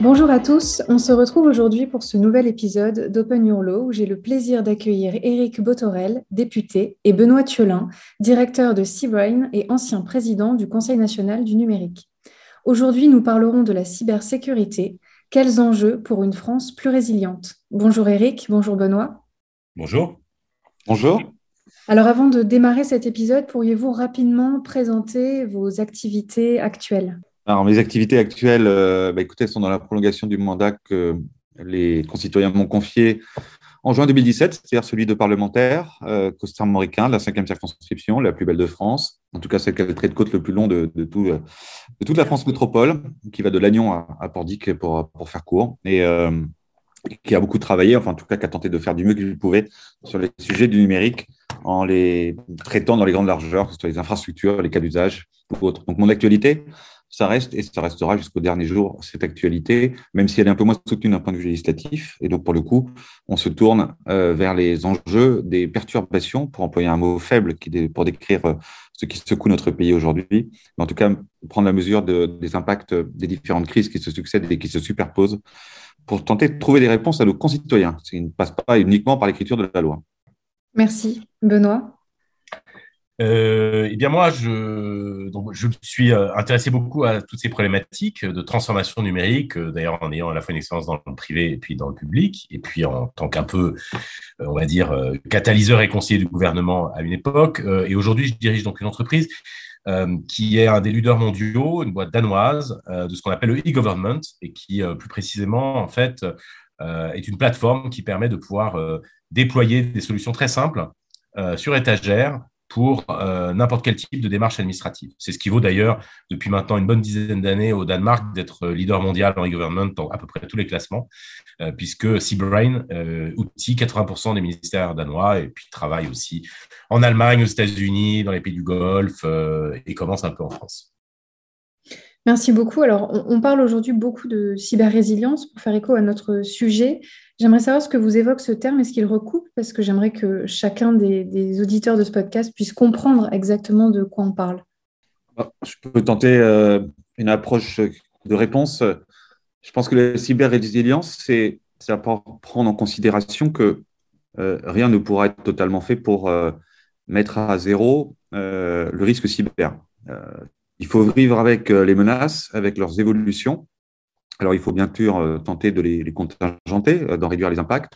Bonjour à tous, on se retrouve aujourd'hui pour ce nouvel épisode d'Open Your Law où j'ai le plaisir d'accueillir Éric Botorel, député, et Benoît Thiolin, directeur de Seabrain et ancien président du Conseil national du numérique. Aujourd'hui, nous parlerons de la cybersécurité. Quels enjeux pour une France plus résiliente? Bonjour Éric, bonjour Benoît. Bonjour. Bonjour. Alors avant de démarrer cet épisode, pourriez-vous rapidement présenter vos activités actuelles? Alors, mes activités actuelles, euh, bah, écoutez, sont dans la prolongation du mandat que les concitoyens m'ont confié en juin 2017, c'est-à-dire celui de parlementaire, euh, Costar-Moricain, de la cinquième circonscription, la plus belle de France, en tout cas celle qui a le trait de côte le plus long de, de toute la France métropole, qui va de Lannion à, à Pordic pour, pour faire court, et euh, qui a beaucoup travaillé, enfin en tout cas qui a tenté de faire du mieux qu'il pouvait sur les sujets du numérique en les traitant dans les grandes largeurs, que ce soit les infrastructures, les cas d'usage ou autres. Donc mon actualité, ça reste et ça restera jusqu'au dernier jour cette actualité, même si elle est un peu moins soutenue d'un point de vue législatif. Et donc, pour le coup, on se tourne euh, vers les enjeux des perturbations, pour employer un mot faible pour décrire euh, ce qui secoue notre pays aujourd'hui. En tout cas, prendre la mesure des impacts des différentes crises qui se succèdent et qui se superposent pour tenter de trouver des réponses à nos concitoyens, ce qui ne passe pas uniquement par l'écriture de la loi. Merci. Benoît? Euh, eh bien moi, je, me suis euh, intéressé beaucoup à toutes ces problématiques de transformation numérique, euh, d'ailleurs en ayant à la fois une expérience dans le privé et puis dans le public, et puis en tant qu'un peu, on va dire, catalyseur et conseiller du gouvernement à une époque. et aujourd'hui, je dirige donc une entreprise qui est un des leaders mondiaux, une boîte danoise de ce qu'on appelle le e-government, et qui, plus précisément, en fait, est une plateforme qui permet de pouvoir déployer des solutions très simples sur étagère pour euh, n'importe quel type de démarche administrative. C'est ce qui vaut d'ailleurs depuis maintenant une bonne dizaine d'années au Danemark d'être leader mondial en e-government dans à peu près tous les classements, euh, puisque Seabrain euh, outille 80% des ministères danois et puis travaille aussi en Allemagne, aux États-Unis, dans les pays du Golfe et commence un peu en France. Merci beaucoup. Alors, on, parle aujourd'hui beaucoup de cyber-résilience pour faire écho à notre sujet. J'aimerais savoir ce que vous évoque ce terme et ce qu'il recoupe, parce que j'aimerais que chacun des, auditeurs de ce podcast puisse comprendre exactement de quoi on parle. Ah, je peux tenter euh, une approche de réponse. Je pense que la cyber-résilience, c'est à prendre en considération que euh, rien ne pourra être totalement fait pour euh, mettre à zéro le risque cyber. Il faut vivre avec euh, les menaces, avec leurs évolutions. Alors, il faut bien sûr euh, tenter de les, contingenter, euh, d'en réduire les impacts.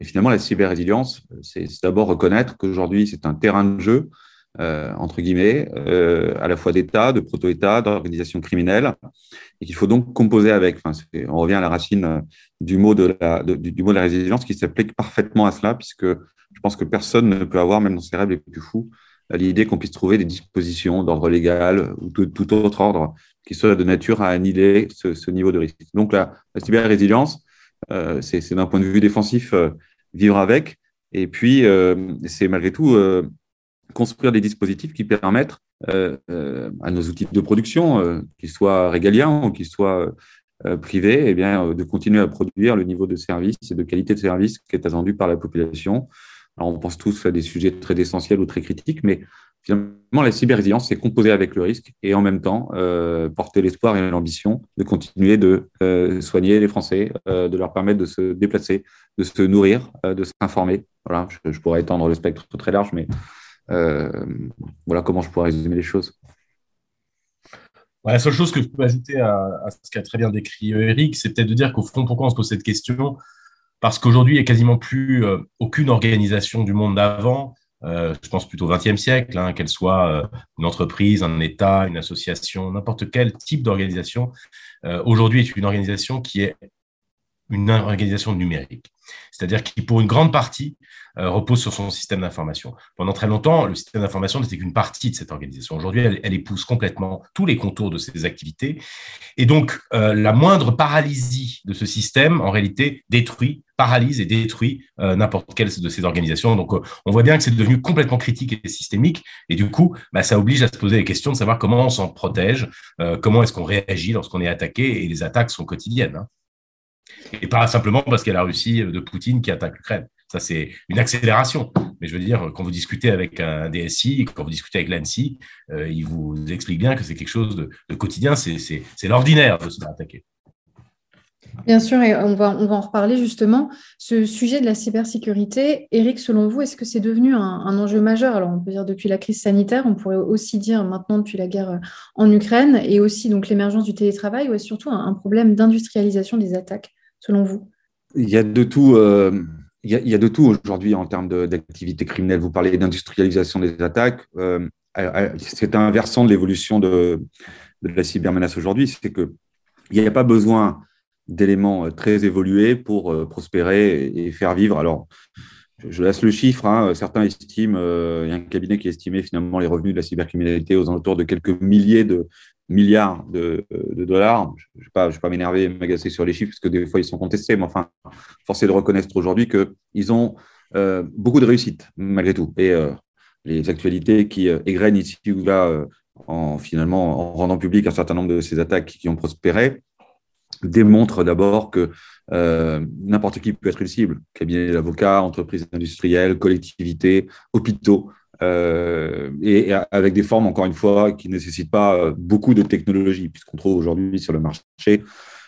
Et finalement, la cyber-résilience, c'est d'abord reconnaître qu'aujourd'hui, c'est un terrain de jeu, entre guillemets, à la fois d'État, de proto-État, d'organisation criminelle, et qu'il faut donc composer avec. Enfin, on revient à la racine du mot de la, du, mot de la résilience qui s'applique parfaitement à cela, puisque je pense que personne ne peut avoir, même dans ses rêves les plus fous, l'idée qu'on puisse trouver des dispositions d'ordre légal ou de tout autre ordre qui soient de nature à annihiler ce, niveau de risque. Donc la, la cyber-résilience, euh, c'est d'un point de vue défensif euh, vivre avec, et puis euh, c'est malgré tout construire des dispositifs qui permettent à nos outils de production, qu'ils soient régaliens ou qu'ils soient privés, eh bien, de continuer à produire le niveau de service et de qualité de service qui est attendu par la population alors, on pense tous à des sujets très essentiels ou très critiques, mais finalement, la cyber-résilience, c'est composer avec le risque et en même temps euh, porter l'espoir et l'ambition de continuer de euh, soigner les Français, euh, de leur permettre de se déplacer, de se nourrir, de s'informer. Voilà, je, pourrais étendre le spectre très large, mais voilà comment je pourrais résumer les choses. la seule chose que je peux ajouter à, à ce qu'a très bien décrit Eric, c'est peut-être de dire qu'au fond, pourquoi on se pose cette question? Parce qu'aujourd'hui, il n'y a quasiment plus euh, aucune organisation du monde d'avant, euh, je pense plutôt au XXe siècle, hein, qu'elle soit euh, une entreprise, un État, une association, n'importe quel type d'organisation, aujourd'hui est une organisation qui est une organisation numérique. C'est-à-dire qui, pour une grande partie, repose sur son système d'information. Pendant très longtemps, le système d'information n'était qu'une partie de cette organisation. Aujourd'hui, elle, épouse complètement tous les contours de ses activités. Et donc, la moindre paralysie de ce système, en réalité, détruit, paralyse et détruit euh, n'importe quelle de ces organisations. Donc, on voit bien que c'est devenu complètement critique et systémique. Et du coup, bah, ça oblige à se poser la question de savoir comment on s'en protège, comment est-ce qu'on réagit lorsqu'on est attaqué. Et les attaques sont quotidiennes. Hein. Et pas simplement parce qu'il y a la Russie de Poutine qui attaque l'Ukraine. Ça, c'est une accélération. Mais je veux dire, quand vous discutez avec un DSI, quand vous discutez avec l'ANSI, euh, il vous explique bien que c'est quelque chose de, quotidien, c'est l'ordinaire de se faire attaquer. Bien sûr, et on va, on va en reparler justement. Ce sujet de la cybersécurité, Eric, selon vous, est-ce que c'est devenu un, enjeu majeur? Alors, on peut dire depuis la crise sanitaire, on pourrait aussi dire maintenant depuis la guerre en Ukraine et aussi donc l'émergence du télétravail, ou est-ce surtout un, problème d'industrialisation des attaques, selon vous? Il y a de tout. Euh, il, y a, de tout aujourd'hui en termes d'activité criminelle. Vous parlez d'industrialisation des attaques. Euh, c'est un versant de l'évolution de, de la cybermenace aujourd'hui, c'est qu'il n'y a pas besoin d'éléments euh, très évolués pour euh, prospérer et faire vivre. Alors, je laisse le chiffre. Hein. Certains estiment, euh, il y a un cabinet qui estimait finalement les revenus de la cybercriminalité aux alentours de quelques milliers de milliards de, dollars. Je ne vais pas, m'énerver et m'agacer sur les chiffres parce que des fois ils sont contestés, mais enfin, force est de reconnaître aujourd'hui qu'ils ont beaucoup de réussite malgré tout. Et les actualités qui égrènent ici ou là, en, finalement, en rendant public un certain nombre de ces attaques qui ont prospéré, démontre d'abord que euh, n'importe qui peut être une cible, cabinet d'avocats, entreprises industrielles, collectivités, hôpitaux, euh, et, avec des formes, encore une fois, qui ne nécessitent pas euh, beaucoup de technologie, puisqu'on trouve aujourd'hui sur le marché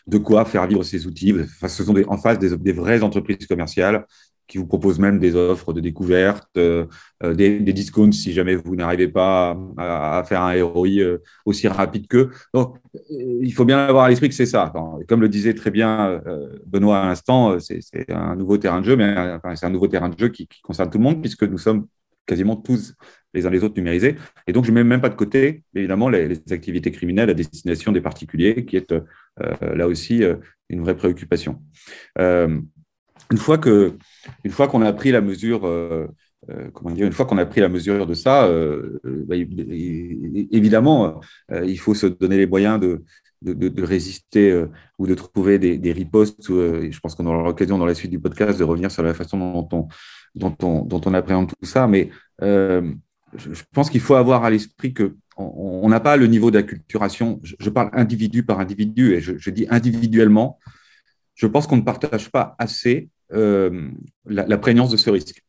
de quoi faire vivre ces outils. ce sont en face des, vraies entreprises commerciales qui vous proposent même des offres de découverte, euh, euh, des, discounts si jamais vous n'arrivez pas à, faire un ROI euh, aussi rapide qu'eux. Donc, il faut bien avoir à l'esprit que c'est ça. comme le disait très bien Benoît à l'instant, c'est un nouveau terrain de jeu, mais c'est un nouveau terrain de jeu qui, concerne tout le monde, puisque nous sommes quasiment tous les uns les autres numérisés. Et donc, je ne mets même pas de côté, évidemment, les, les, activités criminelles à destination des particuliers, qui est là aussi une vraie préoccupation. Une fois que une fois qu'on a pris la mesure, euh, euh, comment dire, une fois qu'on a pris la mesure de ça, euh, bah, évidemment, il faut se donner les moyens de, de, résister ou de trouver des, ripostes. je pense qu'on aura l'occasion dans la suite du podcast de revenir sur la façon dont on, dont on, dont on appréhende tout ça. Mais je pense qu'il faut avoir à l'esprit que on n'a pas le niveau d'acculturation. Je, parle individu par individu et je dis individuellement. Je pense qu'on ne partage pas assez euh, la, prégnance de ce risque.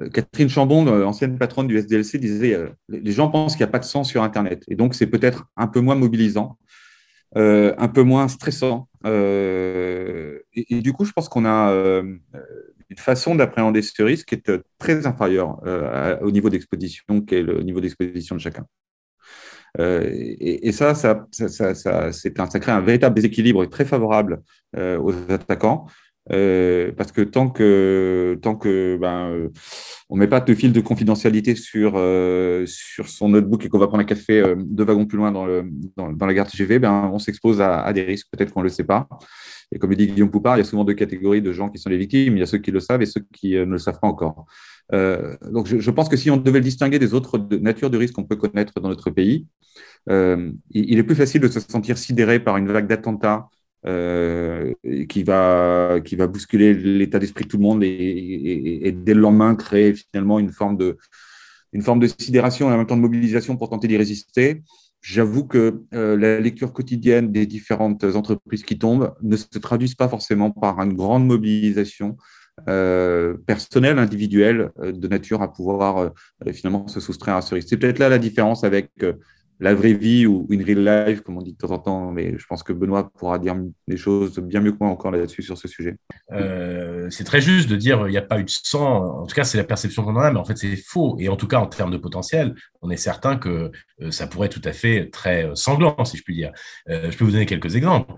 Euh, Catherine Chambon, euh, ancienne patronne du SDLC, disait les gens pensent qu'il n'y a pas de sang sur Internet. Et donc, c'est peut-être un peu moins mobilisant, un peu moins stressant. Et, du coup, je pense qu'on a une façon d'appréhender ce risque qui est très inférieure au niveau d'exposition qu'est le niveau d'exposition de chacun. Et, ça, ça, ça, ça, ça, crée un véritable déséquilibre très favorable aux attaquants. Euh, parce que tant que tant que ben euh, on met pas de fil de confidentialité sur euh, sur son notebook et qu'on va prendre un café deux wagons plus loin dans le dans, la gare TGV, ben on s'expose à, des risques peut-être qu'on le sait pas. Et comme le dit Guillaume Poupard, il y a souvent deux catégories de gens qui sont les victimes. Il y a ceux qui le savent et ceux qui ne le savent pas encore. Donc je, pense que si on devait le distinguer des autres natures de risques qu'on peut connaître dans notre pays, il, il, est plus facile de se sentir sidéré par une vague d'attentats euh, qui, va, qui va bousculer l'état d'esprit de tout le monde et, dès le lendemain créer finalement une forme de, une forme de sidération et en même temps de mobilisation pour tenter d'y résister. J'avoue que euh, la lecture quotidienne des différentes entreprises qui tombent ne se traduisent pas forcément par une grande mobilisation euh, personnelle, individuelle, de nature à pouvoir finalement se soustraire à ce risque. C'est peut-être là la différence avec la vraie vie ou une real life, comme on dit de temps en temps, mais je pense que Benoît pourra dire des choses bien mieux que moi encore là-dessus sur ce sujet. Euh, c'est très juste de dire il n'y a pas eu de sang, en tout cas c'est la perception qu'on en a, mais en fait c'est faux. Et en tout cas en termes de potentiel, on est certain que euh, ça pourrait être tout à fait très euh, sanglant, si je puis dire. je peux vous donner quelques exemples.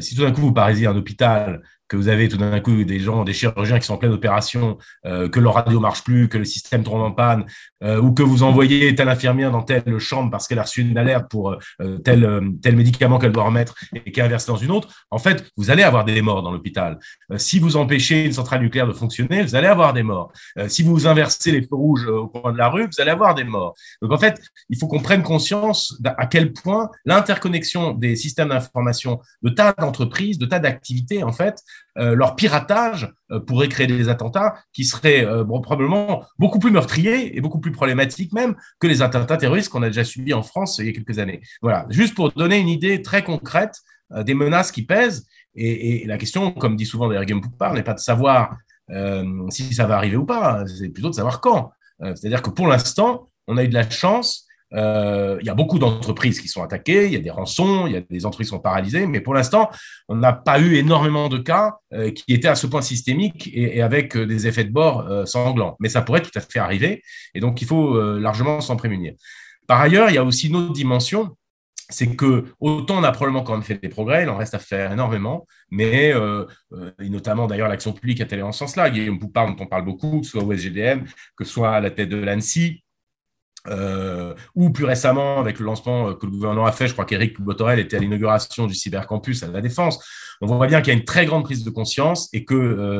si tout d'un coup vous parisiez un hôpital que vous avez tout d'un coup des gens, des chirurgiens qui sont en pleine opération, euh, que leur radio marche plus, que le système tombe en panne, euh, ou que vous envoyez telle infirmière dans telle chambre parce qu'elle a reçu une alerte pour euh, tel, tel médicament qu'elle doit remettre et qui est inversé dans une autre, en fait, vous allez avoir des morts dans l'hôpital. si vous empêchez une centrale nucléaire de fonctionner, vous allez avoir des morts. si vous inversez les feux rouges au coin de la rue, vous allez avoir des morts. Donc en fait, il faut qu'on prenne conscience à quel point l'interconnexion des systèmes d'information de tas d'entreprises, de tas d'activités, en fait, euh, leur piratage euh, pourrait créer des attentats qui seraient euh, probablement beaucoup plus meurtriers et beaucoup plus problématiques même que les attentats terroristes qu'on a déjà subis en France il y a quelques années. Voilà, juste pour donner une idée très concrète des menaces qui pèsent. Et, la question, comme dit souvent d'ailleurs Guillaume Poupard, n'est pas de savoir si ça va arriver ou pas, c'est plutôt de savoir quand. C'est-à-dire que pour l'instant, on a eu de la chance il y a beaucoup d'entreprises qui sont attaquées, il y a des rançons, il y a des entreprises qui sont paralysées, mais pour l'instant, on n'a pas eu énormément de cas qui étaient à ce point systémiques et, avec des effets de bord sanglants. Mais ça pourrait tout à fait arriver, et donc il faut largement s'en prémunir. Par ailleurs, il y a aussi une autre dimension c'est que autant on a probablement quand même fait des progrès, il en reste à faire énormément, mais euh, euh, notamment d'ailleurs l'action publique a allé en ce sens-là. Guillaume Poupard, dont on parle beaucoup, que ce soit au SGDM, que ce soit à la tête de l'ANSI, euh, ou plus récemment avec le lancement que le gouvernement a fait, je crois qu'Éric Botorel était à l'inauguration du cybercampus à la Défense. On voit bien qu'il y a une très grande prise de conscience et que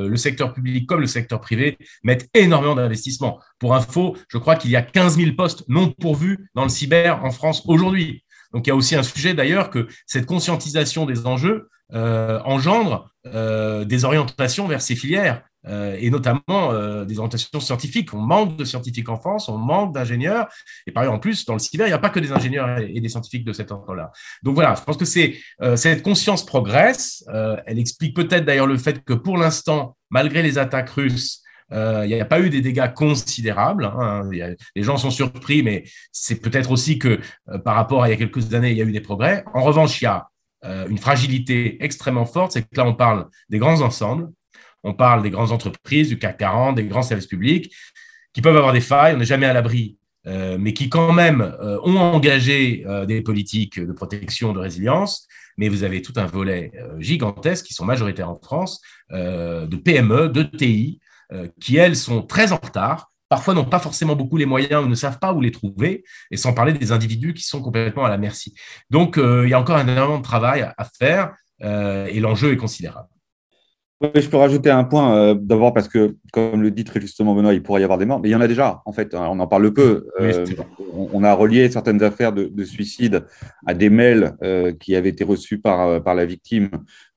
le secteur public comme le secteur privé mettent énormément d'investissements. Pour info, je crois qu'il y a 15 000 postes non pourvus dans le cyber en France aujourd'hui. Donc il y a aussi un sujet d'ailleurs que cette conscientisation des enjeux euh, engendre euh, des orientations vers ces filières. Euh, et notamment des orientations scientifiques. On manque de scientifiques en France, on manque d'ingénieurs. Et par exemple, en plus, dans le cyber, il n'y a pas que des ingénieurs et des scientifiques de cet ordre-là. Donc voilà, je pense que c'est cette conscience progresse. elle explique peut-être d'ailleurs le fait que pour l'instant, malgré les attaques russes, euh, il n'y a pas eu des dégâts considérables. Hein. les gens sont surpris, mais c'est peut-être aussi que euh, par rapport à il y a quelques années, il y a eu des progrès. En revanche, il y a euh, une fragilité extrêmement forte, c'est que là, on parle des grands ensembles, on parle des grandes entreprises, du CAC 40, des grands services publics, qui peuvent avoir des failles, on n'est jamais à l'abri, mais qui quand même ont engagé des politiques de protection, de résilience. Mais vous avez tout un volet gigantesque qui sont majoritaires en France, de PME, de TI, euh, qui, elles, sont très en retard, parfois n'ont pas forcément beaucoup les moyens ou ne savent pas où les trouver, et sans parler des individus qui sont complètement à la merci. Donc, euh, il y a encore un énormément de travail à, faire, euh, et l'enjeu est considérable. Je peux rajouter un point, d'abord parce que, comme le dit très justement Benoît, il pourrait y avoir des morts, mais il y en a déjà, en fait, on en parle peu. on, a relié certaines affaires de, de suicide à des mails qui avaient été reçus par, par la victime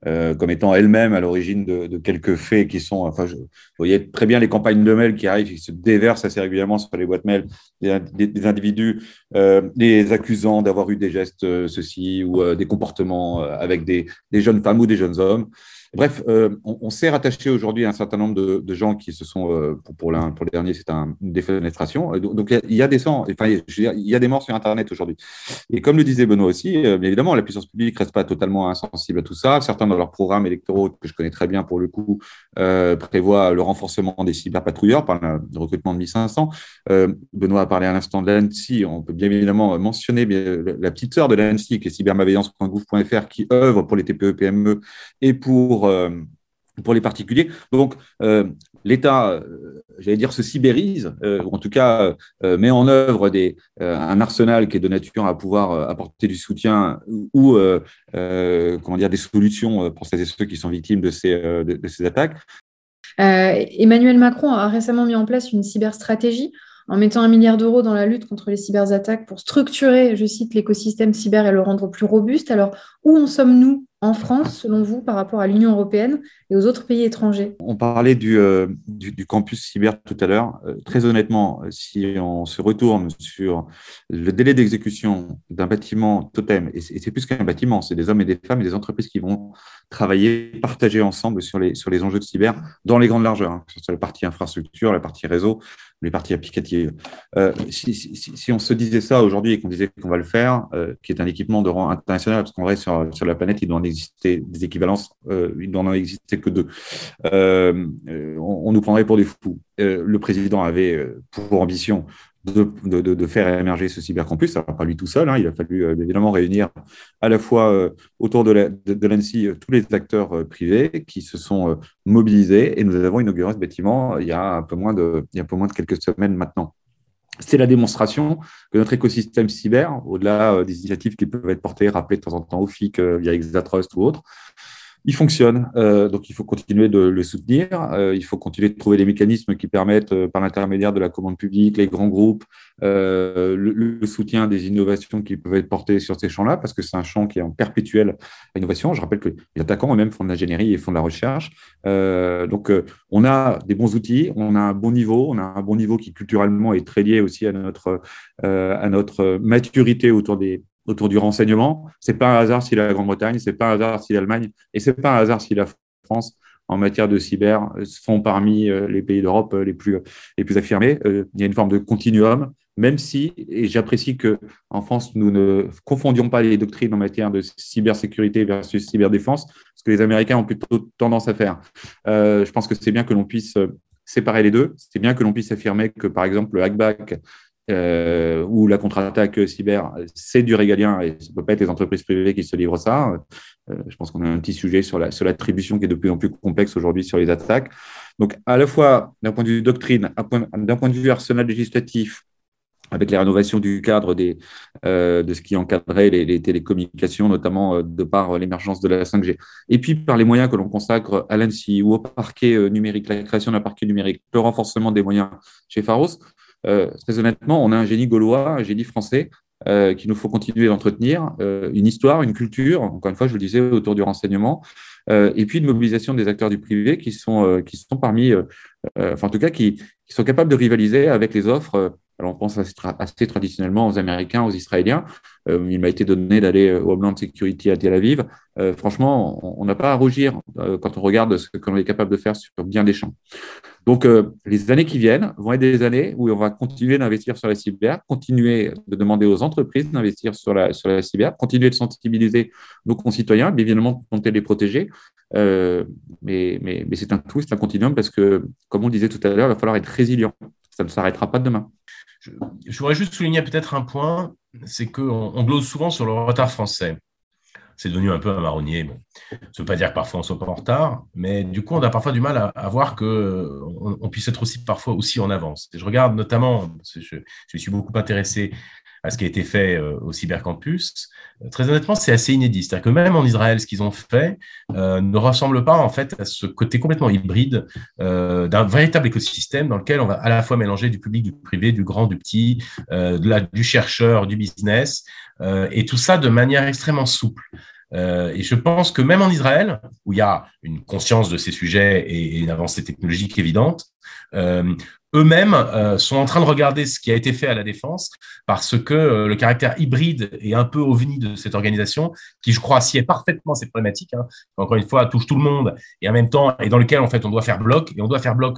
euh, comme étant elle-même à l'origine de, quelques faits qui sont. Enfin, je, vous voyez très bien les campagnes de mail qui arrivent, qui se déversent assez régulièrement sur les boîtes mail des, individus euh, les accusant d'avoir eu des gestes euh, ceci ou des comportements avec des, jeunes femmes ou des jeunes hommes. Bref, euh, on, s'est rattaché aujourd'hui à un certain nombre de, gens qui se sont, euh, pour, pour, pour les derniers, c'est un, une défenestration. Donc, il y a des sangs, enfin, il y a des morts sur Internet aujourd'hui. Et comme le disait Benoît aussi, euh, bien évidemment, la puissance publique reste pas totalement insensible à tout ça. Certains dans leurs programmes électoraux, que je connais très bien pour le coup, prévoient le renforcement des cyberpatrouilleurs par le recrutement de 1500. Benoît a parlé à l'instant de l'ANSI. On peut bien évidemment mentionner la petite sœur de l'ANSI, qui est cybermalveillance.gouv.fr, qui œuvre pour les TPE-PME et pour euh, pour, les particuliers. Donc, euh, l'État, euh, j'allais dire, se sybérise, ou en tout cas met en œuvre un arsenal qui est de nature à pouvoir apporter du soutien ou comment dire, des solutions pour celles et ceux qui sont victimes de ces, de, ces attaques. Emmanuel Macron a récemment mis en place une cyberstratégie en mettant un milliard d'euros dans la lutte contre les cyberattaques pour structurer, je cite, l'écosystème cyber et le rendre plus robuste. Alors, où en sommes-nous en France, selon vous, par rapport à l'Union européenne et aux autres pays étrangers On parlait du, euh, campus cyber tout à l'heure. Euh, très honnêtement, si on se retourne sur le délai d'exécution d'un bâtiment totem, et c'est plus qu'un bâtiment, c'est des hommes et des femmes et des entreprises qui vont travailler, partager ensemble sur les, sur enjeux de cyber dans les grandes largeurs, hein, soit la partie infrastructure, la partie réseau, les parties applicatives. Euh, si, on se disait ça aujourd'hui et qu'on disait qu'on va le faire, qui est un équipement de rang international, parce qu'en vrai, sur, la planète, il doit en exister des équivalences, euh, il n'en existait que deux. Euh, on, nous prendrait pour des fous. Euh, le président avait pour ambition de, faire émerger ce cybercampus. N'a pas lui tout seul. Hein. Il a fallu évidemment réunir à la fois autour de l'ANSI tous les acteurs privés qui se sont mobilisés et nous avons inauguré ce bâtiment il y a un peu moins de, il y a un peu moins de quelques semaines maintenant c'est la démonstration que notre écosystème cyber, au-delà euh, des initiatives qui peuvent être portées, rappelées de temps en temps au FIC euh, via Exatrust ou autre, il fonctionne. Euh, donc, il faut continuer de le soutenir. Euh, il faut continuer de trouver des mécanismes qui permettent, euh, par l'intermédiaire de la commande publique, les grands groupes, le, le, soutien des innovations qui peuvent être portées sur ces champs-là, parce que c'est un champ qui est en perpétuelle innovation. Je rappelle que les attaquants eux-mêmes font de l'ingénierie et font de la recherche. donc, on a des bons outils, on a un bon niveau, on a un bon niveau qui culturellement est très lié aussi à notre, à notre maturité autour des, autour du renseignement. C'est pas un hasard si la Grande-Bretagne, c'est pas un hasard si l'Allemagne, et c'est pas un hasard si la France, en matière de cyber, font parmi euh, les pays d'Europe euh, les plus, les plus affirmés. Euh, il y a une forme de continuum même si, et j'apprécie qu'en France, nous ne confondions pas les doctrines en matière de cybersécurité versus cyberdéfense, ce que les Américains ont plutôt tendance à faire. Je pense que c'est bien que l'on puisse séparer les deux. C'est bien que l'on puisse affirmer que, par exemple, le hackback euh, ou la contre-attaque cyber, c'est du régalien et ce ne peut pas être les entreprises privées qui se livrent ça. Euh, je pense qu'on a un petit sujet sur l'attribution qui est de plus en plus complexe aujourd'hui sur les attaques. Donc, à la fois d'un point de vue doctrine, d'un point de vue arsenal législatif, avec les rénovations du cadre euh, de ce qui encadrait les, télécommunications, notamment euh, de par l'émergence de la 5G, et puis par les moyens que l'on consacre à l'ANSI ou au parquet numérique, la création d'un parquet numérique, le renforcement des moyens chez Pharos, très honnêtement, on a un génie gaulois, un génie français qu'il nous faut continuer d'entretenir, une histoire, une culture, encore une fois, je le disais, autour du renseignement, et puis une mobilisation des acteurs du privé qui sont, qui sont parmi, enfin en tout cas, qui, qui, sont capables de rivaliser avec les offres alors, on pense assez, traditionnellement aux Américains, aux Israéliens. Euh, il m'a été donné d'aller euh, au Homeland Security à Tel Aviv. Euh, franchement, on n'a pas à rougir quand on regarde ce qu'on est capable de faire sur bien des champs. Donc, les années qui viennent vont être des années où on va continuer d'investir sur la cyber, continuer de demander aux entreprises d'investir sur la, sur la cyber, continuer de sensibiliser nos concitoyens, bien évidemment, tenter de les protéger. mais, mais, c'est un tout, c'est un continuum parce que, comme on disait tout à l'heure, il va falloir être résilient. Ça ne s'arrêtera pas demain. Je, voudrais juste souligner peut-être un point, c'est qu'on on glose souvent sur le retard français. C'est devenu un peu un marronnier. Ça ne veut pas dire que parfois on soit pas en retard, mais du coup, on a parfois du mal à, voir qu'on on puisse être aussi parfois aussi en avance. je regarde notamment, je, suis beaucoup intéressé à ce qui a été fait euh, au cybercampus. Euh, très honnêtement, c'est assez inédit. C'est-à-dire que même en Israël, ce qu'ils ont fait euh, ne ressemble pas en fait à ce côté complètement hybride d'un véritable écosystème dans lequel on va à la fois mélanger du public, du privé, du grand, du petit, de la, du chercheur, du business, et tout ça de manière extrêmement souple. Et je pense que même en Israël, où il y a une conscience de ces sujets et, une avancée technologique évidente, eux-mêmes euh, sont en train de regarder ce qui a été fait à la défense parce que euh, le caractère hybride et un peu ovni de cette organisation, qui je crois est parfaitement cette problématique, hein, encore une fois touche tout le monde et en même temps et dans lequel en fait on doit faire bloc et on doit faire bloc,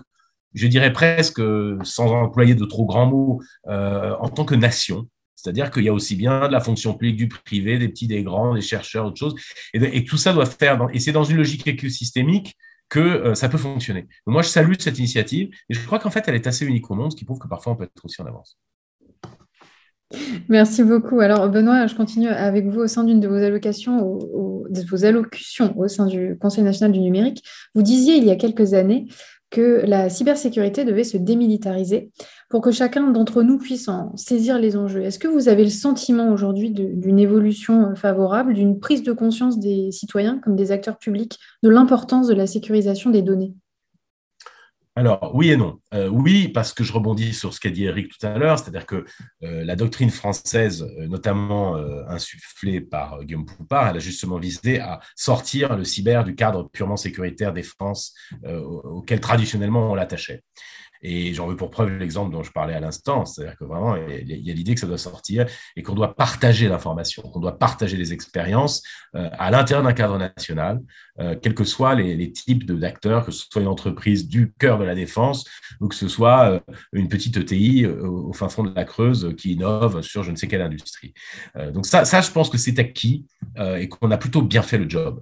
je dirais presque sans employer de trop grands mots, euh, en tant que nation. C'est-à-dire qu'il y a aussi bien de la fonction publique, du privé, des petits, des grands, des chercheurs, autre chose. Et, tout ça doit faire, et c'est dans une logique écosystémique que euh, ça peut fonctionner. moi, je salue cette initiative et je crois qu'en fait, elle est assez unique au monde, ce qui prouve que parfois, on peut être aussi en avance. Merci beaucoup. Alors, Benoît, je continue avec vous au sein d'une de vos allocations, de vos allocutions au sein du Conseil national du numérique. Vous disiez il y a quelques années que la cybersécurité devait se démilitariser pour que chacun d'entre nous puisse en saisir les enjeux. Est-ce que vous avez le sentiment aujourd'hui d'une évolution euh, favorable, d'une prise de conscience des citoyens comme des acteurs publics de l'importance de la sécurisation des données? Alors, oui et non. Euh, oui, parce que je rebondis sur ce qu'a dit Eric tout à l'heure, c'est-à-dire que euh, la doctrine française, notamment insufflée par Guillaume Poupard, elle a justement visé à sortir le cyber du cadre purement sécuritaire défense auquel traditionnellement on l'attachait. Et j'en veux pour preuve l'exemple dont je parlais à l'instant, c'est-à-dire que vraiment, il y a l'idée que ça doit sortir et qu'on doit partager l'information, qu'on doit partager les expériences euh, à l'intérieur d'un cadre national, euh, quels que soient les, types d'acteurs, que ce soit une entreprise du cœur de la défense ou que ce soit euh, une petite ETI au, fin fond de la Creuse qui innove sur je ne sais quelle industrie. donc ça, ça, je pense que c'est acquis et qu'on a plutôt bien fait le job.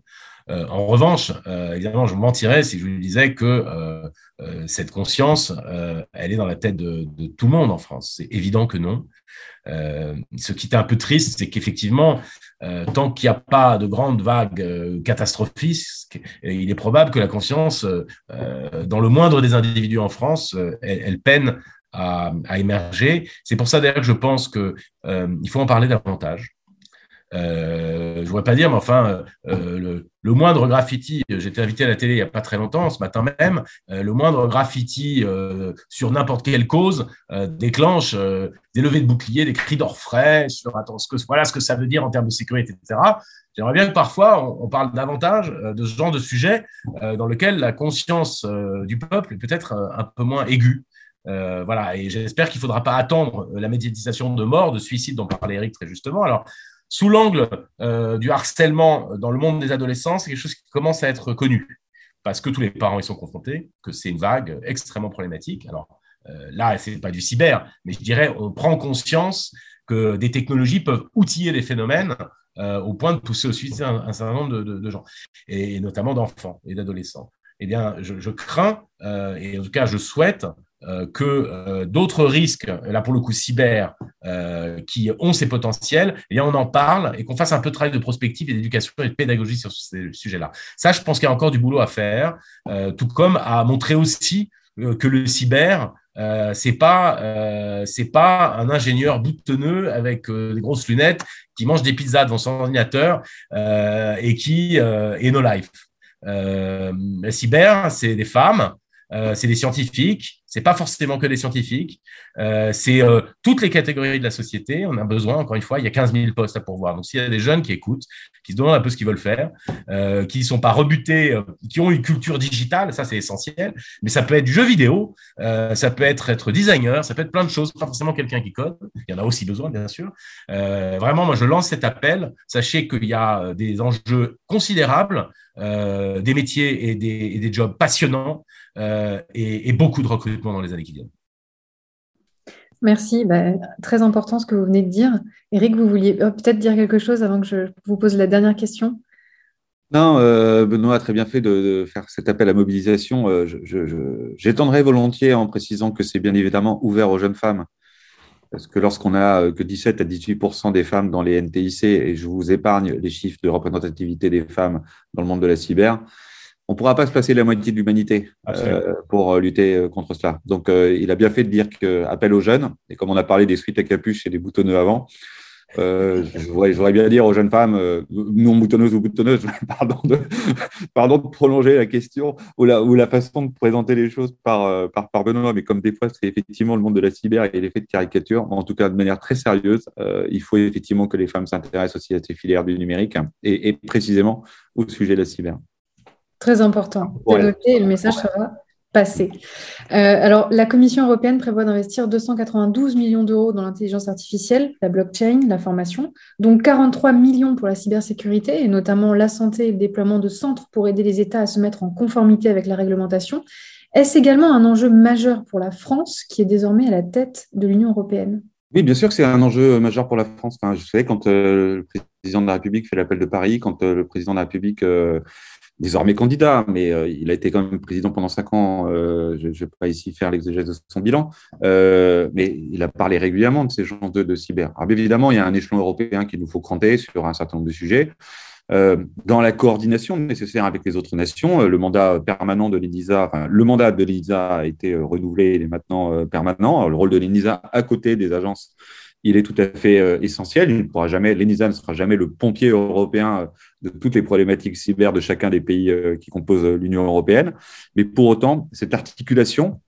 Euh, en revanche, euh, évidemment, je mentirais si je vous disais que euh, cette conscience, elle est dans la tête de, tout le monde en France. C'est évident que non. ce qui est un peu triste, c'est qu'effectivement, tant qu'il n'y a pas de grandes vagues catastrophiques, il est probable que la conscience, dans le moindre des individus en France, elle, peine à, émerger. C'est pour ça d'ailleurs que je pense qu'il faut en parler davantage. Euh, je ne pas dire, mais enfin, euh, le, moindre graffiti, j'étais invité à la télé il n'y a pas très longtemps, ce matin même, euh, le moindre graffiti sur n'importe quelle cause déclenche des levées de boucliers, des cris d'orfraie sur ce que, voilà ça veut dire en termes de sécurité, etc. J'aimerais bien que parfois on, parle davantage de ce genre de sujet dans lequel la conscience du peuple est peut-être un peu moins aiguë. voilà, et j'espère qu'il ne faudra pas attendre la médiatisation de mort, de suicide dont parlait Eric très justement. Alors, sous l'angle euh, du harcèlement dans le monde des adolescents, c'est quelque chose qui commence à être connu parce que tous les parents y sont confrontés, que c'est une vague extrêmement problématique. Alors, là, ce n'est pas du cyber, mais je dirais, on prend conscience que des technologies peuvent outiller les phénomènes au point de pousser au suicide un, certain nombre de, gens, et, notamment d'enfants et d'adolescents. Eh bien, je, je crains, et en tout cas, je souhaite euh, que euh, d'autres risques, là pour le coup cyber, euh, qui ont ces potentiels, et eh on en parle et qu'on fasse un peu de travail de prospective et d'éducation et de pédagogie sur ces sujets-là. Ça, je pense qu'il y a encore du boulot à faire, tout comme à montrer aussi que le cyber, euh, c'est pas pas un ingénieur boutonneux avec des grosses lunettes qui mange des pizzas devant son ordinateur et qui est no life. le cyber, c'est des femmes, c'est des scientifiques, c'est pas forcément que des scientifiques, euh, c'est euh, toutes les catégories de la société. On a besoin, encore une fois, il y a 15 000 postes à pourvoir. Donc, s'il y a des jeunes qui écoutent, qui se demandent un peu ce qu'ils veulent faire, euh, qui ne sont pas rebutés, qui ont une culture digitale, ça c'est essentiel. Mais ça peut être du jeu vidéo, ça peut être être designer, ça peut être plein de choses, pas forcément quelqu'un qui code. Il y en a aussi besoin, bien sûr. vraiment, moi, je lance cet appel. Sachez qu'il y a des enjeux considérables, des métiers et des, et des jobs passionnants. Et, et, beaucoup de recrutement dans les années qui viennent. Merci, bah, très important ce que vous venez de dire. Eric, vous vouliez euh, peut-être dire quelque chose avant que je vous pose la dernière question? Non, euh, Benoît a très bien fait de, faire cet appel à mobilisation. Euh, j'étendrai volontiers en précisant que c'est bien évidemment ouvert aux jeunes femmes. Parce que lorsqu'on a que 17 à 18% des femmes dans les NTIC, et je vous épargne les chiffres de représentativité des femmes dans le monde de la cyber, on ne pourra pas se passer la moitié de l'humanité euh, pour euh, lutter euh, contre cela. Donc, il a bien fait de dire qu'appel aux jeunes, et comme on a parlé des suites à capuche et des boutonneux avant, je, voudrais, bien dire aux jeunes femmes, non boutonneuses ou boutonneuses, pardon de, pardon de prolonger la question ou la, ou la façon de présenter les choses par, par, par Benoît, mais comme des fois c'est effectivement le monde de la cyber et l'effet de caricature, en tout cas de manière très sérieuse, il faut effectivement que les femmes s'intéressent aussi à ces filières du numérique et, et précisément au sujet de la cyber. Très important. le message sera passé. Euh, alors, la Commission européenne prévoit d'investir 292 millions d'euros dans l'intelligence artificielle, la blockchain, la formation, dont 43 millions pour la cybersécurité et notamment la santé et le déploiement de centres pour aider les États à se mettre en conformité avec la réglementation. Est-ce également un enjeu majeur pour la France, qui est désormais à la tête de l'Union européenne? Oui, bien sûr que c'est un enjeu majeur pour la France. Enfin, je sais, quand euh, le président de la République fait l'appel de Paris, quand euh, le président de la République désormais candidat, mais euh, il a été quand même président pendant cinq ans. Euh, je ne vais pas ici faire l'exégèse de son bilan, euh, mais il a parlé régulièrement de ces gens de, cyber. Alors, évidemment, il y a un échelon européen qu'il nous faut cranter sur un certain nombre de sujets. dans la coordination nécessaire avec les autres nations, le mandat permanent de l'ENISA, enfin, le mandat de l'ENISA a été renouvelé, il est maintenant permanent. le rôle de l'ENISA à côté des agences il est tout à fait euh, essentiel. Il ne pourra jamais, l'ENISA ne sera jamais le pompier européen euh, de toutes les problématiques cyber de chacun des pays euh, qui composent l'Union européenne. Mais pour autant, cette articulation,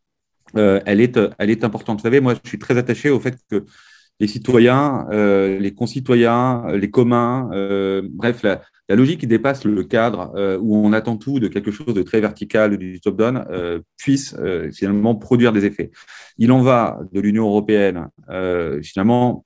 elle, est, elle est importante. Vous savez, moi, je suis très attaché au fait que les citoyens, les concitoyens, les communs, bref, la, la logique qui dépasse le cadre euh, où on attend tout de quelque chose de très vertical, du top-down, euh, puisse euh, finalement produire des effets. Il en va de l'Union européenne, finalement,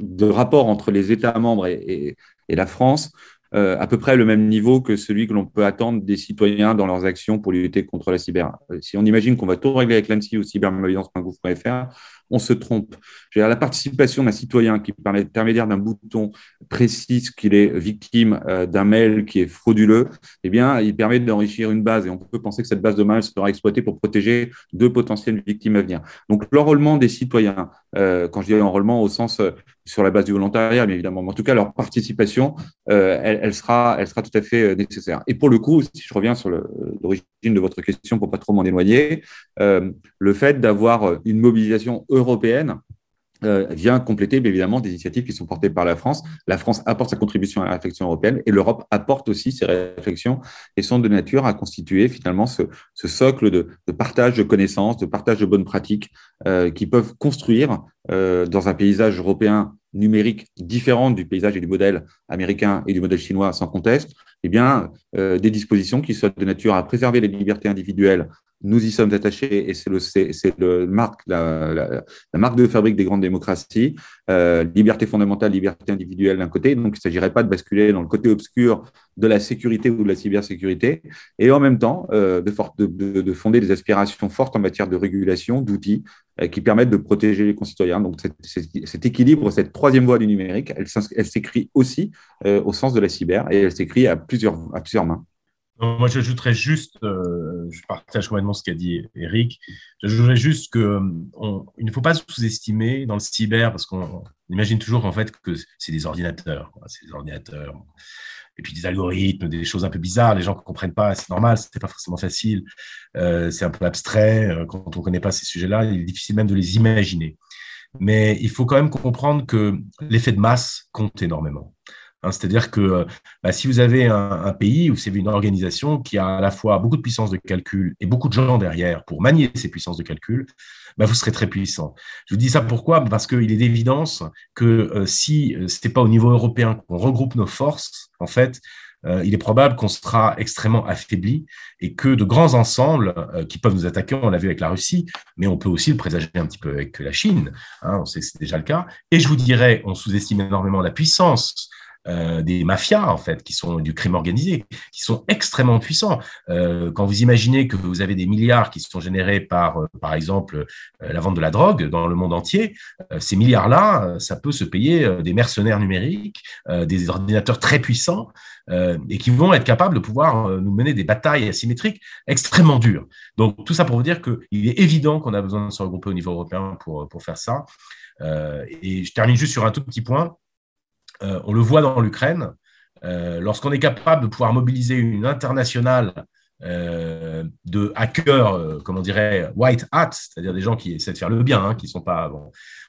de rapport entre les États membres et, la France, à peu près le même niveau que celui que l'on peut attendre des citoyens dans leurs actions pour lutter contre la cyber. si on imagine qu'on va tout régler avec l'ANSI ou cybermalveillance.gouv.fr, on se trompe. La participation d'un citoyen qui permet intermédiaire d'un bouton précise qu'il est victime euh, d'un mail qui est frauduleux, eh bien, il permet d'enrichir une base et on peut penser que cette base de mail sera exploitée pour protéger deux potentielles victimes à venir. Donc, l'enrôlement des citoyens, euh, quand je dis enrôlement au sens euh, sur la base du volontariat, bien évidemment, mais en tout cas, leur participation, elle, sera, elle sera tout à fait nécessaire. Et pour le coup, si je reviens sur l'origine de votre question pour pas trop m'en éloigner, le fait d'avoir une mobilisation européenne euh, vient compléter évidemment des initiatives qui sont portées par la France. La France apporte sa contribution à la réflexion européenne et l'Europe apporte aussi ses réflexions et sont de nature à constituer finalement ce, socle de, partage de connaissances, de partage de bonnes pratiques euh, qui peuvent construire euh, dans un paysage européen numérique différent du paysage et du modèle américain et du modèle chinois sans conteste, eh bien, des dispositions qui soient de nature à préserver les libertés individuelles nous y sommes attachés et c'est le, c'est, le marque, la, la, marque de fabrique des grandes démocraties. Euh, liberté fondamentale, liberté individuelle d'un côté. Donc, il ne s'agirait pas de basculer dans le côté obscur de la sécurité ou de la cybersécurité. Et en même temps, euh, de, de, de, fonder des aspirations fortes en matière de régulation, d'outils euh, qui permettent de protéger les concitoyens. Donc, cet, équilibre, cette troisième voie du numérique, elle, elle s'écrit aussi au sens de la cyber et elle s'écrit à plusieurs, à plusieurs mains. Moi, j'ajouterais juste, euh, je partage complètement ce qu'a dit Eric, j'ajouterais juste qu'il ne faut pas sous-estimer dans le cyber, parce qu'on imagine toujours en fait que c'est des ordinateurs, c'est des ordinateurs, et puis des algorithmes, des choses un peu bizarres, les gens ne comprennent pas, c'est normal, c'est pas forcément facile, euh, c'est un peu abstrait, euh, quand on ne connaît pas ces sujets-là, il est difficile même de les imaginer. Mais il faut quand même comprendre que l'effet de masse compte énormément. Hein, c'est-à-dire que bah, si vous avez un, pays ou c'est une organisation qui a à la fois beaucoup de puissance de calcul et beaucoup de gens derrière pour manier ces puissances de calcul, bah, vous serez très puissant. Je vous dis ça pourquoi? Parce qu'il est d'évidence que euh, si euh, ce n'est pas au niveau européen qu'on regroupe nos forces, en fait, euh, il est probable qu'on sera extrêmement affaibli et que de grands ensembles qui peuvent nous attaquer, on l'a vu avec la Russie, mais on peut aussi le présager un petit peu avec la Chine, hein, on sait que c'est déjà le cas. Et je vous dirais, on sous-estime énormément la puissance euh, des mafias, en fait, qui sont du crime organisé, qui sont extrêmement puissants. Euh, quand vous imaginez que vous avez des milliards qui sont générés par, euh, par exemple, la vente de la drogue dans le monde entier, ces milliards-là, ça peut se payer des mercenaires numériques, des ordinateurs très puissants, et qui vont être capables de pouvoir nous mener des batailles asymétriques extrêmement dures. Donc, tout ça pour vous dire qu'il est évident qu'on a besoin de se regrouper au niveau européen pour, pour faire ça. et je termine juste sur un tout petit point euh, on le voit dans l'Ukraine, euh, lorsqu'on est capable de pouvoir mobiliser une internationale euh, de hackers, comme on dirait, white hat, c'est-à-dire des gens qui essaient de faire le bien, hein, qui sont pas.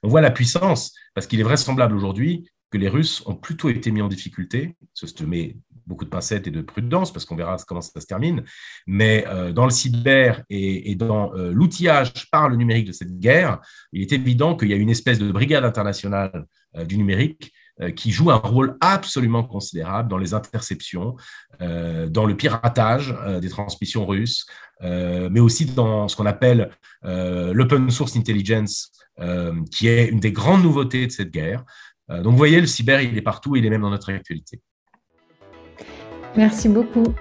On voit la puissance, parce qu'il est vraisemblable aujourd'hui que les Russes ont plutôt été mis en difficulté. Ça se met beaucoup de pincettes et de prudence, parce qu'on verra comment ça se termine. Mais dans le cyber et, dans l'outillage par le numérique de cette guerre, il est évident qu'il y a une espèce de brigade internationale du numérique qui joue un rôle absolument considérable dans les interceptions, euh, dans le piratage euh, des transmissions russes, mais aussi dans ce qu'on appelle l'open source intelligence, qui est une des grandes nouveautés de cette guerre. donc vous voyez, le cyber, il est partout, il est même dans notre actualité. Merci beaucoup.